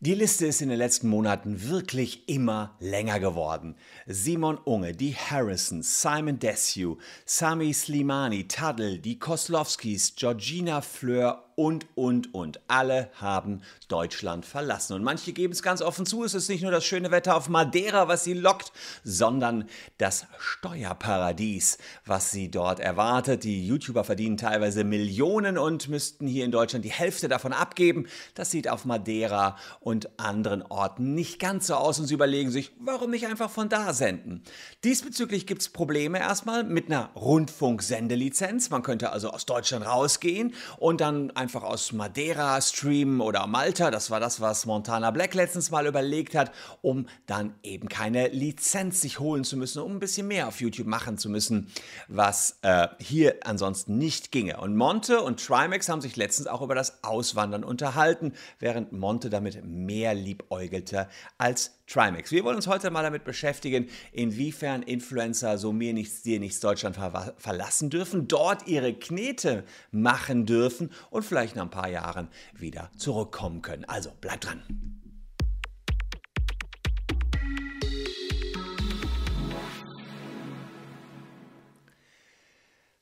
Die Liste ist in den letzten Monaten wirklich immer länger geworden. Simon Unge, die Harrisons, Simon Desue, Sami Slimani, Taddle, die Koslowskis, Georgina Fleur und, und, und. Alle haben Deutschland verlassen. Und manche geben es ganz offen zu, es ist nicht nur das schöne Wetter auf Madeira, was sie lockt, sondern das Steuerparadies, was sie dort erwartet. Die YouTuber verdienen teilweise Millionen und müssten hier in Deutschland die Hälfte davon abgeben. Das sieht auf Madeira und anderen Orten nicht ganz so aus und sie überlegen sich, warum nicht einfach von da senden. Diesbezüglich gibt es Probleme erstmal mit einer Rundfunksendelizenz. Man könnte also aus Deutschland rausgehen und dann einfach einfach aus Madeira streamen oder Malta. Das war das, was Montana Black letztens mal überlegt hat, um dann eben keine Lizenz sich holen zu müssen, um ein bisschen mehr auf YouTube machen zu müssen, was äh, hier ansonsten nicht ginge. Und Monte und Trimax haben sich letztens auch über das Auswandern unterhalten, während Monte damit mehr liebäugelte als Trimax. Wir wollen uns heute mal damit beschäftigen, inwiefern Influencer so mir nichts, dir nichts Deutschland ver verlassen dürfen, dort ihre Knete machen dürfen und vielleicht nach ein paar Jahren wieder zurückkommen können. Also bleibt dran.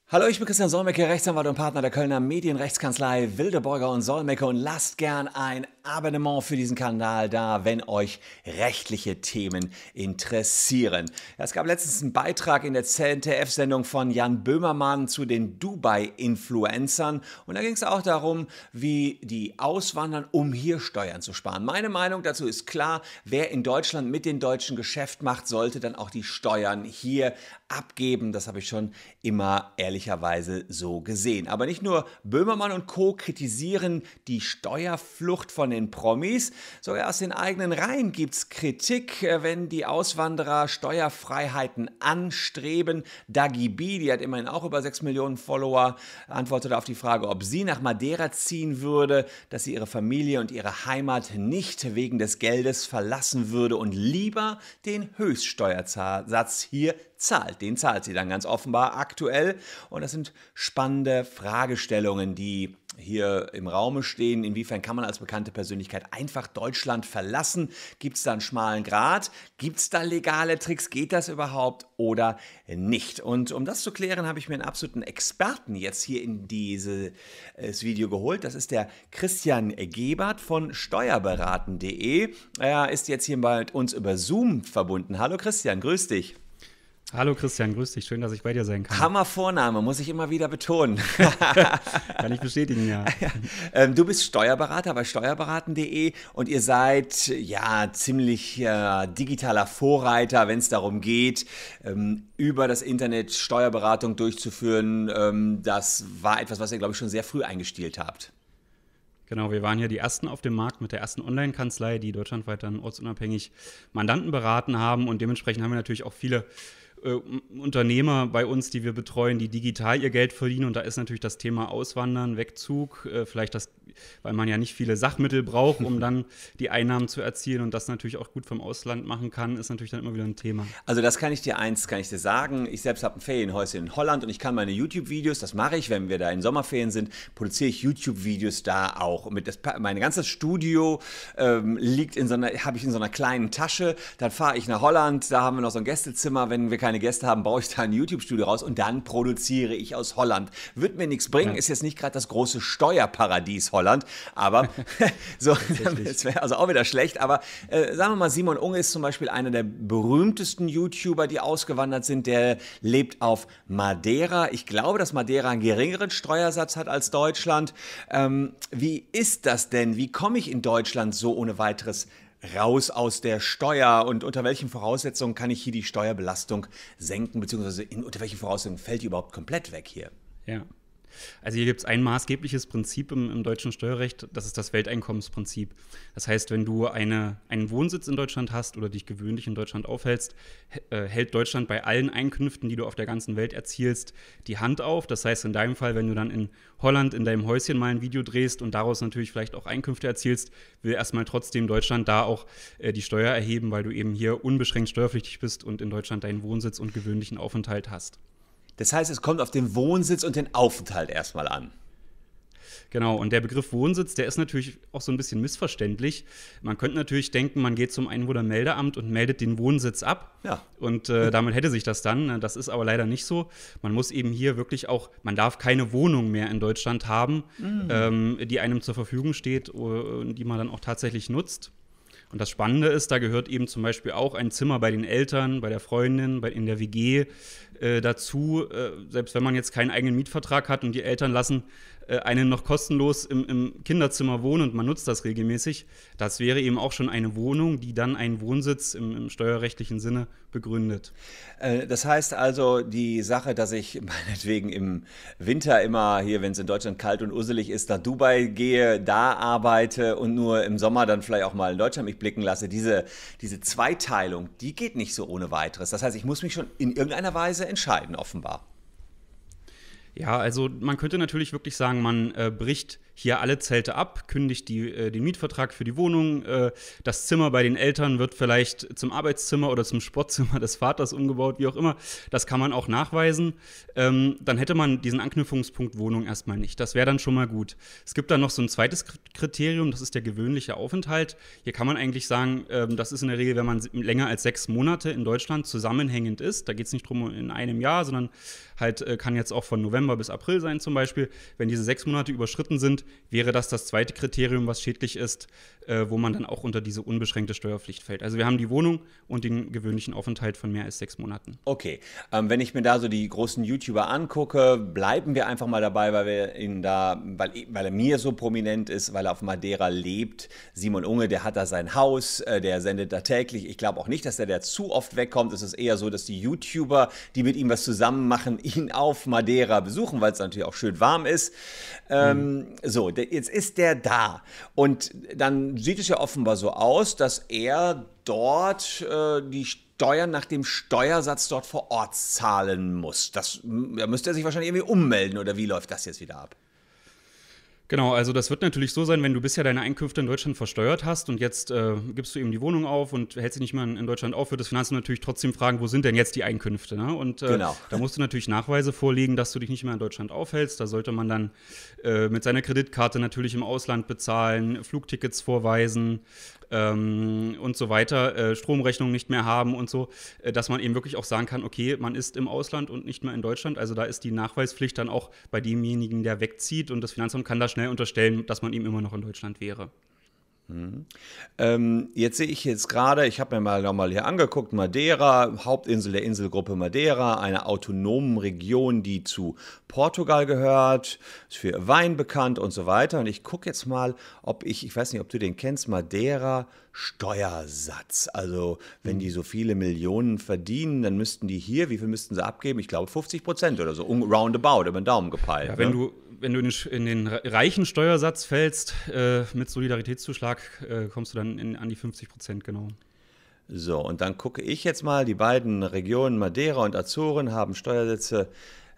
Hallo, ich bin Christian Solmecke, Rechtsanwalt und Partner der Kölner Medienrechtskanzlei Wildeborger und Solmecke und lasst gern ein Abonnement für diesen Kanal da, wenn euch rechtliche Themen interessieren. Es gab letztens einen Beitrag in der ZDF-Sendung von Jan Böhmermann zu den Dubai-Influencern und da ging es auch darum, wie die auswandern, um hier Steuern zu sparen. Meine Meinung dazu ist klar, wer in Deutschland mit den Deutschen Geschäft macht, sollte dann auch die Steuern hier abgeben. Das habe ich schon immer ehrlicherweise so gesehen. Aber nicht nur Böhmermann und Co. kritisieren die Steuerflucht von den Promis, sogar aus den eigenen Reihen gibt es Kritik, äh, wenn die Auswanderer Steuerfreiheiten anstreben. Dagi B, die hat immerhin auch über 6 Millionen Follower, antwortete auf die Frage, ob sie nach Madeira ziehen würde, dass sie ihre Familie und ihre Heimat nicht wegen des Geldes verlassen würde und lieber den Höchststeuersatz hier zahlt. Den zahlt sie dann ganz offenbar aktuell. Und das sind spannende Fragestellungen, die hier im Raume stehen. Inwiefern kann man als bekannte Persönlichkeit einfach Deutschland verlassen? Gibt es da einen schmalen Grat? Gibt es da legale Tricks? Geht das überhaupt oder nicht? Und um das zu klären, habe ich mir einen absoluten Experten jetzt hier in dieses Video geholt. Das ist der Christian Gebert von steuerberaten.de. Er ist jetzt hier bei uns über Zoom verbunden. Hallo Christian, grüß dich. Hallo Christian, grüß dich. Schön, dass ich bei dir sein kann. Hammer Vorname, muss ich immer wieder betonen. kann ich bestätigen, ja. ja. Ähm, du bist Steuerberater bei steuerberaten.de und ihr seid ja ziemlich äh, digitaler Vorreiter, wenn es darum geht, ähm, über das Internet Steuerberatung durchzuführen. Ähm, das war etwas, was ihr, glaube ich, schon sehr früh eingestielt habt. Genau, wir waren hier die ersten auf dem Markt mit der ersten Online-Kanzlei, die deutschlandweit dann ortsunabhängig Mandanten beraten haben und dementsprechend haben wir natürlich auch viele äh, Unternehmer bei uns, die wir betreuen, die digital ihr Geld verdienen. Und da ist natürlich das Thema Auswandern, Wegzug, äh, vielleicht das, weil man ja nicht viele Sachmittel braucht, um dann die Einnahmen zu erzielen und das natürlich auch gut vom Ausland machen kann, ist natürlich dann immer wieder ein Thema. Also das kann ich dir eins, kann ich dir sagen. Ich selbst habe ein Ferienhäuschen in Holland und ich kann meine YouTube-Videos, das mache ich, wenn wir da in Sommerferien sind, produziere ich YouTube-Videos da auch. Mit das, mein ganzes Studio ähm, liegt in so einer, habe ich in so einer kleinen Tasche. Dann fahre ich nach Holland, da haben wir noch so ein Gästezimmer, wenn wir keine Gäste haben, baue ich da ein YouTube-Studio raus und dann produziere ich aus Holland. Wird mir nichts bringen, ja. ist jetzt nicht gerade das große Steuerparadies Holland, aber so, das wäre also auch wieder schlecht. Aber äh, sagen wir mal, Simon Unge ist zum Beispiel einer der berühmtesten YouTuber, die ausgewandert sind. Der lebt auf Madeira. Ich glaube, dass Madeira einen geringeren Steuersatz hat als Deutschland. Ähm, wie ist das denn? Wie komme ich in Deutschland so ohne weiteres raus aus der Steuer und unter welchen Voraussetzungen kann ich hier die Steuerbelastung senken, beziehungsweise in, unter welchen Voraussetzungen fällt die überhaupt komplett weg hier? Ja. Also hier gibt es ein maßgebliches Prinzip im, im, deutschen Steuerrecht, das ist das Welteinkommensprinzip. Das heißt, wenn du eine, einen Wohnsitz in Deutschland hast oder dich gewöhnlich in Deutschland aufhältst, äh, hält Deutschland bei allen Einkünften, die du auf der ganzen Welt erzielst, die Hand auf. Das heißt, in deinem Fall, wenn du dann in Holland in deinem Häuschen mal ein Video drehst und daraus natürlich vielleicht auch Einkünfte erzielst, will erstmal trotzdem Deutschland da auch äh, die Steuer erheben, weil du eben hier unbeschränkt steuerpflichtig bist und in Deutschland deinen Wohnsitz und gewöhnlichen Aufenthalt hast. Das heißt, es kommt auf den Wohnsitz und den Aufenthalt erstmal an. Genau, und der Begriff Wohnsitz, der ist natürlich auch so ein bisschen missverständlich. Man könnte natürlich denken, man geht zum Einwohnermeldeamt und meldet den Wohnsitz ab. Ja. Und äh, damit hätte sich das dann. Das ist aber leider nicht so. Man muss eben hier wirklich auch, man darf keine Wohnung mehr in Deutschland haben, mhm. ähm, die einem zur Verfügung steht und die man dann auch tatsächlich nutzt. Und das Spannende ist, da gehört eben zum Beispiel auch ein Zimmer bei den Eltern, bei der Freundin, bei, in der WG äh, dazu. Äh, selbst wenn man jetzt keinen eigenen Mietvertrag hat und die Eltern lassen einen noch kostenlos im, im, Kinderzimmer wohnen und man nutzt das regelmäßig, das wäre eben auch schon eine Wohnung, die dann einen Wohnsitz im, im steuerrechtlichen Sinne begründet. Äh, das heißt also, die Sache, dass ich meinetwegen im Winter immer hier, wenn es in Deutschland kalt und usselig ist, nach Dubai gehe, da arbeite und nur im Sommer dann vielleicht auch mal in Deutschland mich blicken lasse, diese, diese Zweiteilung, die geht nicht so ohne weiteres. Das heißt, ich muss mich schon in irgendeiner Weise entscheiden, offenbar. Ja, also man könnte natürlich wirklich sagen, man äh, bricht hier alle Zelte ab, kündigt die, äh, den Mietvertrag für die Wohnung. Äh, das Zimmer bei den Eltern wird vielleicht zum Arbeitszimmer oder zum Sportzimmer des Vaters umgebaut, wie auch immer. Das kann man auch nachweisen. Ähm, dann hätte man diesen Anknüpfungspunkt Wohnung erstmal nicht. Das wäre dann schon mal gut. Es gibt dann noch so ein zweites Kriterium, das ist der gewöhnliche Aufenthalt. Hier kann man eigentlich sagen, ähm, das ist in der Regel, wenn man länger als sechs Monate in Deutschland zusammenhängend ist. Da geht es nicht drum in einem Jahr, sondern halt äh, kann jetzt auch von November bis April sein zum Beispiel. Wenn diese sechs Monate überschritten sind, wäre das das zweite Kriterium, was schädlich ist, äh, wo man dann auch unter diese unbeschränkte Steuerpflicht fällt. Also wir haben die Wohnung und den gewöhnlichen Aufenthalt von mehr als sechs Monaten. Okay, ähm, wenn ich mir da so die großen YouTuber angucke, bleiben wir einfach mal dabei, weil wir ihn da, weil, weil er mir so prominent ist, weil er auf Madeira lebt. Simon Unge, der hat da sein Haus, äh, der sendet da täglich. Ich glaube auch nicht, dass der da zu oft wegkommt. Es ist eher so, dass die YouTuber, die mit ihm was zusammen machen, ihn auf Madeira besuchen, weil es natürlich auch schön warm ist. Ähm, mhm. So, jetzt ist der da. Und dann sieht es ja offenbar so aus, dass er dort äh, die Steuern nach dem Steuersatz dort vor Ort zahlen muss. Das da müsste er sich wahrscheinlich irgendwie ummelden oder wie läuft das jetzt wieder ab? Genau, also das wird natürlich so sein, wenn du bisher deine Einkünfte in Deutschland versteuert hast und jetzt äh, gibst du eben die Wohnung auf und hältst sie nicht mehr in Deutschland auf, wird das Finanzamt natürlich trotzdem fragen, wo sind denn jetzt die Einkünfte? Ne? Und äh, genau. da musst du natürlich Nachweise vorlegen, dass du dich nicht mehr in Deutschland aufhältst. Da sollte man dann äh, mit seiner Kreditkarte natürlich im Ausland bezahlen, Flugtickets vorweisen, ähm, und so weiter, äh, Stromrechnung nicht mehr haben und so, äh, dass man eben wirklich auch sagen kann, okay, man ist im Ausland und nicht mehr in Deutschland. Also da ist die Nachweispflicht dann auch bei demjenigen, der wegzieht und das Finanzamt kann da schnell unterstellen, dass man eben immer noch in Deutschland wäre. Mhm. Ähm, jetzt sehe ich jetzt gerade, ich habe mir mal nochmal hier angeguckt, Madeira, Hauptinsel der Inselgruppe Madeira, eine autonome Region, die zu Portugal gehört, ist für Wein bekannt und so weiter. Und ich gucke jetzt mal, ob ich, ich weiß nicht, ob du den kennst, Madeira Steuersatz. Also wenn die so viele Millionen verdienen, dann müssten die hier, wie viel müssten sie abgeben? Ich glaube 50 Prozent oder so, roundabout, über den Daumen gepeilt. Ja, wenn ne? du wenn du in den, in den reichen Steuersatz fällst äh, mit Solidaritätszuschlag, äh, kommst du dann in, an die 50 Prozent, genau. So, und dann gucke ich jetzt mal, die beiden Regionen Madeira und Azoren haben Steuersätze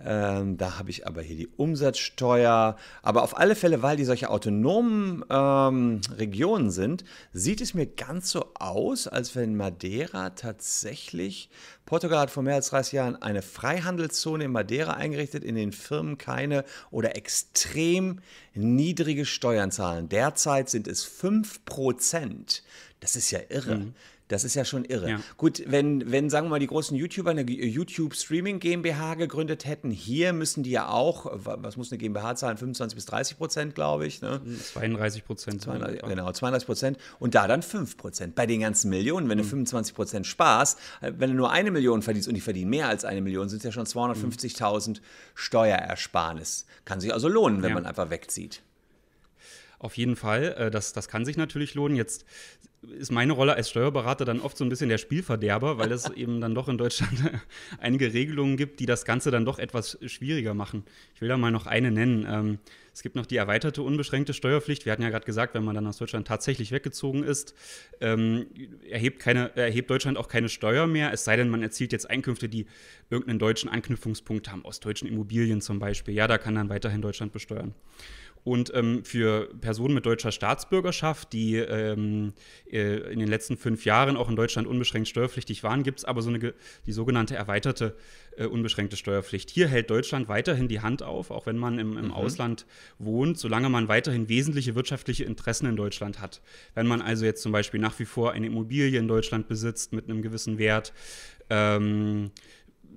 ähm, da habe ich aber hier die Umsatzsteuer. Aber auf alle Fälle, weil die solche autonomen ähm, Regionen sind, sieht es mir ganz so aus, als wenn Madeira tatsächlich, Portugal hat vor mehr als 30 Jahren eine Freihandelszone in Madeira eingerichtet, in den Firmen keine oder extrem niedrige Steuern zahlen. Derzeit sind es 5%. Das ist ja irre. Mhm. Das ist ja schon irre. Ja. Gut, wenn, wenn, sagen wir mal, die großen YouTuber eine YouTube Streaming GmbH gegründet hätten, hier müssen die ja auch, was muss eine GmbH zahlen? 25 bis 30 Prozent, glaube ich. Ne? 32 Prozent. Genau, 32 Prozent. Und da dann 5 Prozent. Bei den ganzen Millionen, wenn du 25 mhm. Prozent sparst, äh, wenn du nur eine Million verdienst und die verdienen mehr als eine Million, sind es ja schon 250.000 mhm. Steuerersparnis. Kann sich also lohnen, wenn ja. man einfach wegzieht. Auf jeden Fall, äh, das, das kann sich natürlich lohnen. Jetzt ist meine Rolle als Steuerberater dann oft so ein bisschen der Spielverderber, weil es eben dann doch in Deutschland einige Regelungen gibt, die das Ganze dann doch etwas schwieriger machen. Ich will da mal noch eine nennen. Ähm, es gibt noch die erweiterte unbeschränkte Steuerpflicht. Wir hatten ja gerade gesagt, wenn man dann aus Deutschland tatsächlich weggezogen ist, ähm, erhebt, keine, erhebt Deutschland auch keine Steuer mehr, es sei denn, man erzielt jetzt Einkünfte, die irgendeinen deutschen Anknüpfungspunkt haben, aus deutschen Immobilien zum Beispiel. Ja, da kann dann weiterhin Deutschland besteuern. Und ähm, für Personen mit deutscher Staatsbürgerschaft, die ähm, äh, in den letzten fünf Jahren auch in Deutschland unbeschränkt steuerpflichtig waren, gibt es aber so eine die sogenannte erweiterte äh, unbeschränkte Steuerpflicht. Hier hält Deutschland weiterhin die Hand auf, auch wenn man im, im mhm. Ausland wohnt, solange man weiterhin wesentliche wirtschaftliche Interessen in Deutschland hat. Wenn man also jetzt zum Beispiel nach wie vor eine Immobilie in Deutschland besitzt mit einem gewissen Wert, ähm,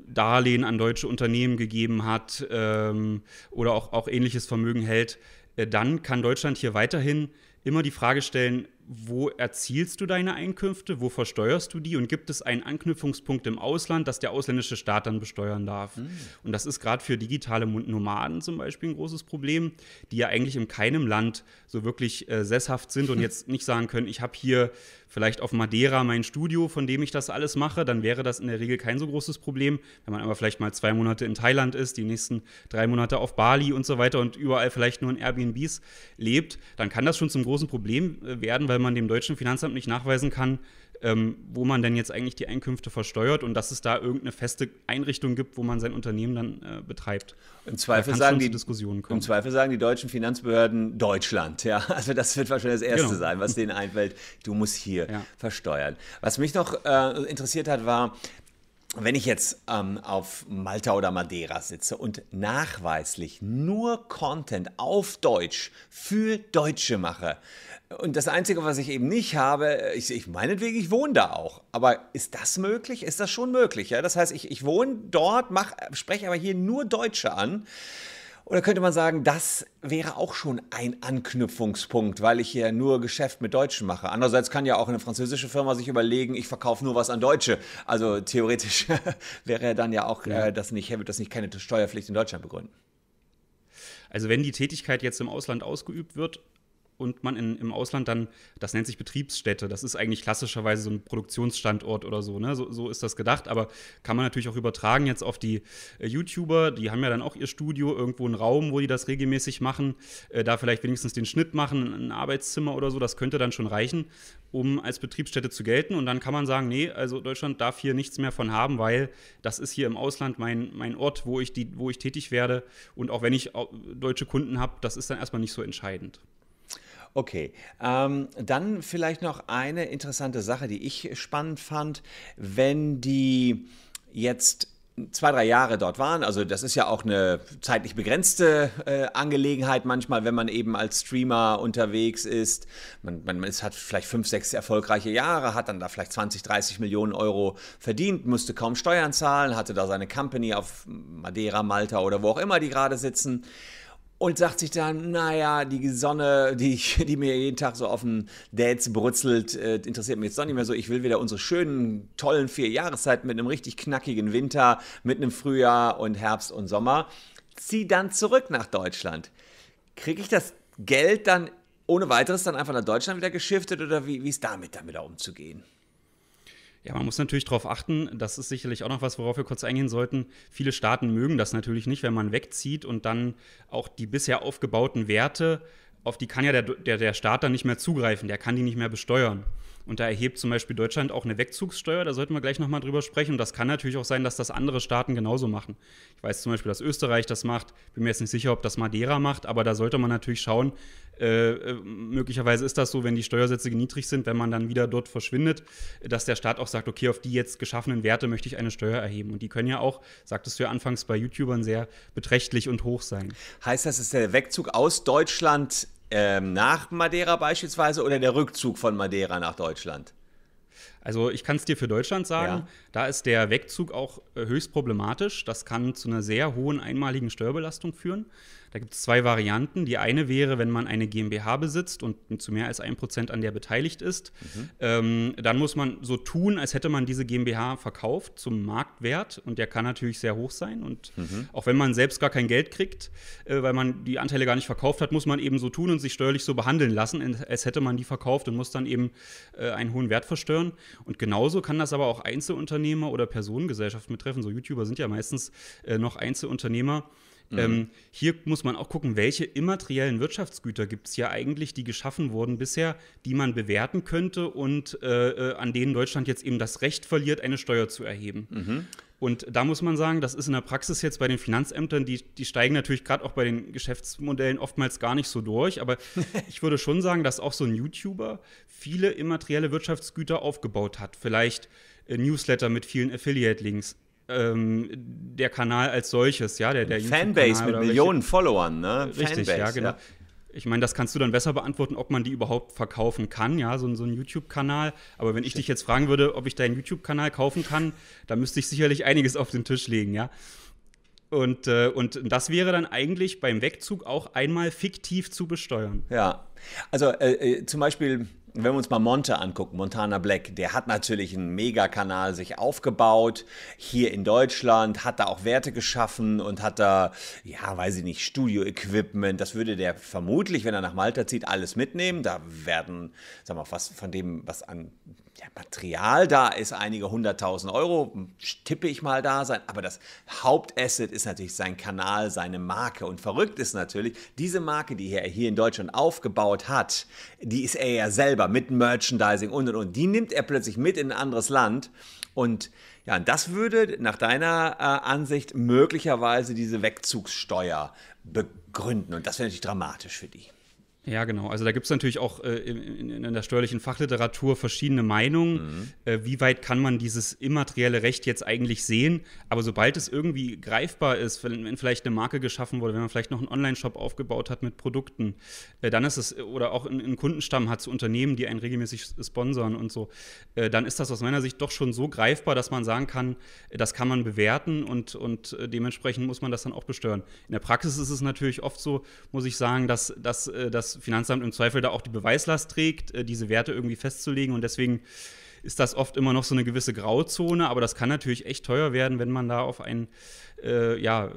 Darlehen an deutsche Unternehmen gegeben hat ähm, oder auch, auch ähnliches Vermögen hält, äh, dann kann Deutschland hier weiterhin immer die Frage stellen, wo erzielst du deine Einkünfte, wo versteuerst du die und gibt es einen Anknüpfungspunkt im Ausland, dass der ausländische Staat dann besteuern darf. Mhm. Und das ist gerade für digitale Nomaden zum Beispiel ein großes Problem, die ja eigentlich in keinem Land so wirklich äh, sesshaft sind und jetzt nicht sagen können, ich habe hier vielleicht auf Madeira mein Studio, von dem ich das alles mache, dann wäre das in der Regel kein so großes Problem. Wenn man aber vielleicht mal zwei Monate in Thailand ist, die nächsten drei Monate auf Bali und so weiter und überall vielleicht nur in Airbnbs lebt, dann kann das schon zum großen Problem äh, werden, weil man dem deutschen Finanzamt nicht nachweisen kann, ähm, wo man denn jetzt eigentlich die Einkünfte versteuert und dass es da irgendeine feste Einrichtung gibt, wo man sein Unternehmen dann äh, betreibt. Im Zweifel, sagen die, Im Zweifel sagen die deutschen Finanzbehörden Deutschland. Ja? Also das wird wahrscheinlich das Erste genau. sein, was denen einfällt. Du musst hier ja. versteuern. Was mich noch äh, interessiert hat, war, wenn ich jetzt ähm, auf Malta oder Madeira sitze und nachweislich nur Content auf Deutsch für Deutsche mache, und das Einzige, was ich eben nicht habe, ich, ich meinetwegen, ich wohne da auch. Aber ist das möglich? Ist das schon möglich? Ja? Das heißt, ich, ich wohne dort, mach, spreche aber hier nur Deutsche an. Oder könnte man sagen, das wäre auch schon ein Anknüpfungspunkt, weil ich hier nur Geschäft mit Deutschen mache. Andererseits kann ja auch eine französische Firma sich überlegen, ich verkaufe nur was an Deutsche. Also theoretisch wäre dann ja auch ja. Äh, das nicht, wird das nicht keine Steuerpflicht in Deutschland begründen. Also wenn die Tätigkeit jetzt im Ausland ausgeübt wird, und man in, im Ausland dann, das nennt sich Betriebsstätte, das ist eigentlich klassischerweise so ein Produktionsstandort oder so, ne? so, so ist das gedacht, aber kann man natürlich auch übertragen jetzt auf die äh, YouTuber, die haben ja dann auch ihr Studio, irgendwo einen Raum, wo die das regelmäßig machen, äh, da vielleicht wenigstens den Schnitt machen, ein Arbeitszimmer oder so, das könnte dann schon reichen, um als Betriebsstätte zu gelten. Und dann kann man sagen, nee, also Deutschland darf hier nichts mehr von haben, weil das ist hier im Ausland mein, mein Ort, wo ich, die, wo ich tätig werde. Und auch wenn ich deutsche Kunden habe, das ist dann erstmal nicht so entscheidend. Okay, ähm, dann vielleicht noch eine interessante Sache, die ich spannend fand, wenn die jetzt zwei, drei Jahre dort waren. Also das ist ja auch eine zeitlich begrenzte äh, Angelegenheit manchmal, wenn man eben als Streamer unterwegs ist. Man, man ist, hat vielleicht fünf, sechs erfolgreiche Jahre, hat dann da vielleicht 20, 30 Millionen Euro verdient, musste kaum Steuern zahlen, hatte da seine Company auf Madeira, Malta oder wo auch immer die gerade sitzen und sagt sich dann, naja, die Sonne, die, die mir jeden Tag so auf den Dates brutzelt, äh, interessiert mich jetzt doch nicht mehr so. Ich will wieder unsere schönen, tollen vier Jahreszeiten mit einem richtig knackigen Winter, mit einem Frühjahr und Herbst und Sommer. Zieh dann zurück nach Deutschland. Kriege ich das Geld dann ohne weiteres dann einfach nach Deutschland wieder geschiftet oder wie, wie ist damit damit umzugehen? Ja, man muss natürlich darauf achten, das ist sicherlich auch noch was, worauf wir kurz eingehen sollten. Viele Staaten mögen das natürlich nicht, wenn man wegzieht und dann auch die bisher aufgebauten Werte, auf die kann ja der, der, der Staat dann nicht mehr zugreifen, der kann die nicht mehr besteuern. Und da erhebt zum Beispiel Deutschland auch eine Wegzugssteuer, da sollten wir gleich nochmal drüber sprechen. Und das kann natürlich auch sein, dass das andere Staaten genauso machen. Ich weiß zum Beispiel, dass Österreich das macht, bin mir jetzt nicht sicher, ob das Madeira macht, aber da sollte man natürlich schauen, äh, äh, möglicherweise ist das so, wenn die Steuersätze niedrig sind, wenn man dann wieder dort verschwindet, dass der Staat auch sagt, okay, auf die jetzt geschaffenen Werte möchte ich eine Steuer erheben. Und die können ja auch, sagtest du ja anfangs bei YouTubern, sehr beträchtlich und hoch sein. Heißt das, ist der Wegzug aus Deutschland ähm, nach Madeira beispielsweise oder der Rückzug von Madeira nach Deutschland? Also ich kann es dir für Deutschland sagen, ja. da ist der Wegzug auch äh, höchst problematisch. Das kann zu einer sehr hohen einmaligen Steuerbelastung führen. Da gibt es zwei Varianten. Die eine wäre, wenn man eine GmbH besitzt und zu mehr als ein Prozent an der beteiligt ist, mhm. ähm, dann muss man so tun, als hätte man diese GmbH verkauft zum Marktwert und der kann natürlich sehr hoch sein. Und mhm. auch wenn man selbst gar kein Geld kriegt, äh, weil man die Anteile gar nicht verkauft hat, muss man eben so tun und sich steuerlich so behandeln lassen, als hätte man die verkauft und muss dann eben äh, einen hohen Wert versteuern. Und genauso kann das aber auch Einzelunternehmer oder Personengesellschaften betreffen. So YouTuber sind ja meistens äh, noch Einzelunternehmer. Mhm. Ähm, hier muss man auch gucken, welche immateriellen Wirtschaftsgüter gibt es ja eigentlich, die geschaffen wurden bisher, die man bewerten könnte und äh, äh, an denen Deutschland jetzt eben das Recht verliert, eine Steuer zu erheben. Mhm. Und da muss man sagen, das ist in der Praxis jetzt bei den Finanzämtern, die, die steigen natürlich gerade auch bei den Geschäftsmodellen oftmals gar nicht so durch. Aber ich würde schon sagen, dass auch so ein YouTuber viele immaterielle Wirtschaftsgüter aufgebaut hat. Vielleicht äh, Newsletter mit vielen Affiliate-Links, ähm, der Kanal als solches, ja, der, der Fanbase mit Millionen welche, Followern, ne? Richtig, Fanbase, ja, genau. Ja. Ich meine, das kannst du dann besser beantworten, ob man die überhaupt verkaufen kann, ja, so, so ein YouTube-Kanal. Aber wenn ich dich jetzt fragen würde, ob ich deinen YouTube-Kanal kaufen kann, dann müsste ich sicherlich einiges auf den Tisch legen, ja. Und, äh, und das wäre dann eigentlich beim Wegzug auch einmal fiktiv zu besteuern. Ja, also äh, äh zum Beispiel wenn wir uns mal Monte angucken, Montana Black, der hat natürlich einen Megakanal sich aufgebaut, hier in Deutschland, hat da auch Werte geschaffen und hat da, ja, weiß ich nicht, Studio-Equipment, das würde der vermutlich, wenn er nach Malta zieht, alles mitnehmen. Da werden, sag mal, was von dem, was an ja, Material da ist, einige hunderttausend Euro, tippe ich mal da sein. Aber das Hauptasset ist natürlich sein Kanal, seine Marke. Und verrückt ist natürlich, diese Marke, die er hier in Deutschland aufgebaut hat, die ist er ja selber mit Merchandising und und und. Die nimmt er plötzlich mit in ein anderes Land. Und ja, das würde nach deiner äh, Ansicht möglicherweise diese Wegzugssteuer begründen. Und das wäre natürlich dramatisch für die. Ja, genau. Also da gibt es natürlich auch äh, in, in, der steuerlichen Fachliteratur verschiedene Meinungen. Mhm. Äh, wie weit kann man dieses immaterielle Recht jetzt eigentlich sehen? Aber sobald es irgendwie greifbar ist, wenn, wenn vielleicht eine Marke geschaffen wurde, wenn man vielleicht noch einen Online-Shop aufgebaut hat mit Produkten, äh, dann ist es, oder auch einen Kundenstamm hat zu Unternehmen, die einen regelmäßig sponsern und so, äh, dann ist das aus meiner Sicht doch schon so greifbar, dass man sagen kann, das kann man bewerten und, und äh, dementsprechend muss man das dann auch besteuern. In der Praxis ist es natürlich oft so, muss ich sagen, dass, dass, äh, Finanzamt im Zweifel da auch die Beweislast trägt, äh, diese Werte irgendwie festzulegen. Und deswegen ist das oft immer noch so eine gewisse Grauzone, aber das kann natürlich echt teuer werden, wenn man da auf einen äh, ja,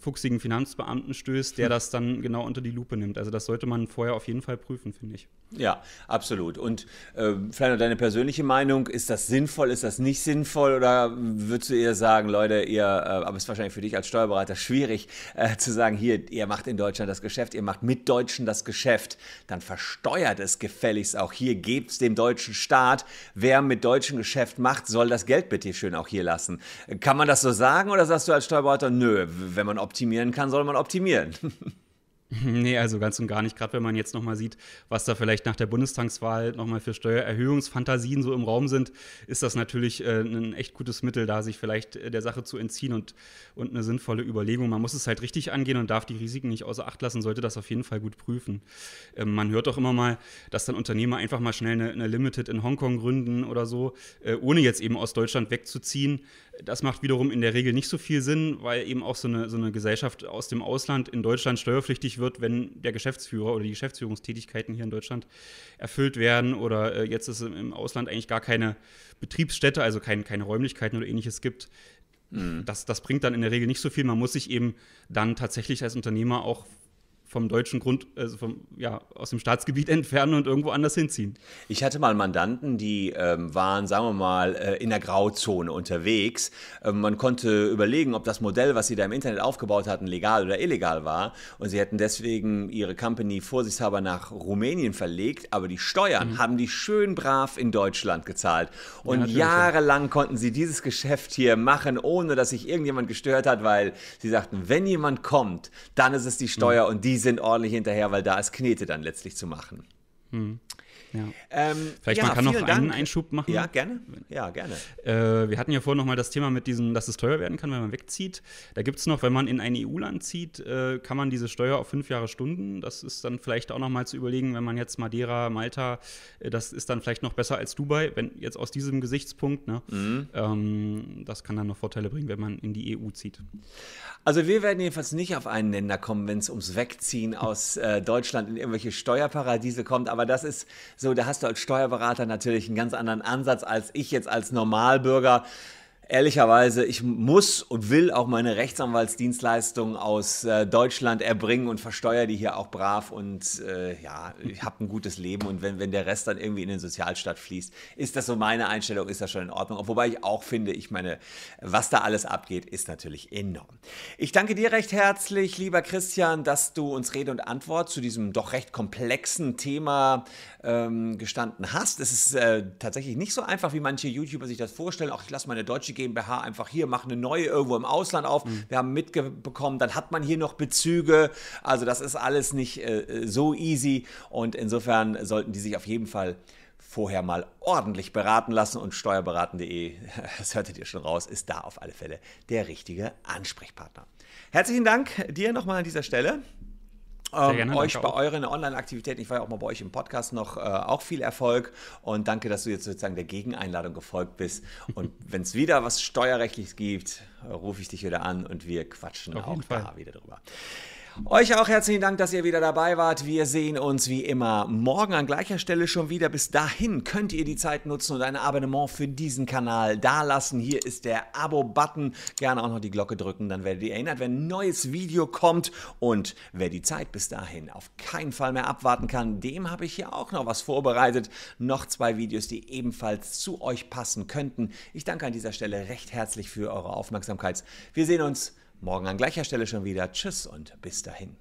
fuchsigen Finanzbeamten stößt, der das dann genau unter die Lupe nimmt. Also das sollte man vorher auf jeden Fall prüfen, finde ich. Ja, absolut. Und äh, vielleicht noch deine persönliche Meinung, ist das sinnvoll, ist das nicht sinnvoll oder würdest du eher sagen, Leute, ihr, äh, aber es ist wahrscheinlich für dich als Steuerberater schwierig äh, zu sagen, hier, ihr macht in Deutschland das Geschäft, ihr macht mit Deutschen das Geschäft, dann versteuert es gefälligst auch hier, gebt es dem deutschen Staat. Wer mit deutschem Geschäft macht, soll das Geld bitte schön auch hier lassen. Kann man das so sagen oder sagst du als Steuerberater, nö, wenn man optimieren kann, soll man optimieren? Nee, also ganz und gar nicht. Gerade wenn man jetzt nochmal sieht, was da vielleicht nach der Bundestagswahl nochmal für Steuererhöhungsfantasien so im Raum sind, ist das natürlich äh, ein echt gutes Mittel, da sich vielleicht äh, der Sache zu entziehen und, und eine sinnvolle Überlegung. Man muss es halt richtig angehen und darf die Risiken nicht außer Acht lassen, sollte das auf jeden Fall gut prüfen. Ähm, man hört auch immer mal, dass dann Unternehmer einfach mal schnell eine, eine Limited in Hongkong gründen oder so, äh, ohne jetzt eben aus Deutschland wegzuziehen. Das macht wiederum in der Regel nicht so viel Sinn, weil eben auch so eine, so eine Gesellschaft aus dem Ausland in Deutschland steuerpflichtig wird, wenn der Geschäftsführer oder die Geschäftsführungstätigkeiten hier in Deutschland erfüllt werden oder äh, jetzt es im Ausland eigentlich gar keine Betriebsstätte, also kein, keine Räumlichkeiten oder ähnliches gibt. Mhm. Das, das bringt dann in der Regel nicht so viel. Man muss sich eben dann tatsächlich als Unternehmer auch vom deutschen Grund, also vom, ja, aus dem Staatsgebiet entfernen und irgendwo anders hinziehen. Ich hatte mal Mandanten, die ähm, waren, sagen wir mal, äh, in der Grauzone unterwegs. Ähm, man konnte überlegen, ob das Modell, was sie da im Internet aufgebaut hatten, legal oder illegal war. Und sie hätten deswegen ihre Company vorsichtshalber nach Rumänien verlegt, aber die Steuern mhm. haben die schön brav in Deutschland gezahlt. Und ja, jahrelang konnten sie dieses Geschäft hier machen, ohne dass sich irgendjemand gestört hat, weil sie sagten, wenn jemand kommt, dann ist es die Steuer mhm. und die sind ordentlich hinterher, weil da ist Knete dann letztlich zu machen. Hm. Ja. Ähm, Vielleicht ja, man kann noch Dank. einen Einschub machen. Ja, gerne. Ja, gerne. Äh, wir hatten ja vorhin noch mal das Thema mit diesem, dass es teuer werden kann, wenn man wegzieht. Da gibt es noch, wenn man in ein EU-Land zieht, äh, kann man diese Steuer auf fünf Jahre Stunden. Das ist dann vielleicht auch noch mal zu überlegen, wenn man jetzt Madeira, Malta, äh, das ist dann vielleicht noch besser als Dubai, wenn jetzt aus diesem Gesichtspunkt. Ne? Mhm. Ähm, das kann dann noch Vorteile bringen, wenn man in die EU zieht. Also wir werden jedenfalls nicht auf einen Nenner kommen, wenn es ums Wegziehen aus äh, Deutschland in irgendwelche Steuerparadiese kommt. Aber das ist so, da hast du als Steuerberater natürlich einen ganz anderen Ansatz als ich jetzt als Normalbürger ehrlicherweise, ich muss und will auch meine Rechtsanwaltsdienstleistungen aus äh, Deutschland erbringen und versteuere die hier auch brav und äh, ja, ich habe ein gutes Leben und wenn, wenn der Rest dann irgendwie in den Sozialstaat fließt, ist das so meine Einstellung, ist das schon in Ordnung. Wobei ich auch finde, ich meine, was da alles abgeht, ist natürlich enorm. Ich danke dir recht herzlich, lieber Christian, dass du uns Rede und Antwort zu diesem doch recht komplexen Thema ähm, gestanden hast. Es ist äh, tatsächlich nicht so einfach, wie manche YouTuber sich das vorstellen. Auch ich lasse meine deutsche GmbH einfach hier, mache eine neue irgendwo im Ausland auf. Mhm. Wir haben mitbekommen, dann hat man hier noch Bezüge. Also das ist alles nicht äh, so easy und insofern sollten die sich auf jeden Fall vorher mal ordentlich beraten lassen und steuerberaten.de, das hörtet ihr schon raus, ist da auf alle Fälle der richtige Ansprechpartner. Herzlichen Dank dir nochmal an dieser Stelle. Ähm, gerne, euch bei auch. euren Online-Aktivitäten, ich war ja auch mal bei euch im Podcast noch, äh, auch viel Erfolg und danke, dass du jetzt sozusagen der Gegeneinladung gefolgt bist. Und wenn es wieder was Steuerrechtliches gibt, rufe ich dich wieder an und wir quatschen Auf auch da wieder drüber. Euch auch herzlichen Dank, dass ihr wieder dabei wart. Wir sehen uns wie immer morgen an gleicher Stelle schon wieder. Bis dahin könnt ihr die Zeit nutzen und ein Abonnement für diesen Kanal dalassen. Hier ist der Abo-Button. Gerne auch noch die Glocke drücken, dann werdet ihr erinnert, wenn ein neues Video kommt. Und wer die Zeit bis dahin auf keinen Fall mehr abwarten kann, dem habe ich hier auch noch was vorbereitet. Noch zwei Videos, die ebenfalls zu euch passen könnten. Ich danke an dieser Stelle recht herzlich für eure Aufmerksamkeit. Wir sehen uns Morgen an gleicher Stelle schon wieder. Tschüss und bis dahin.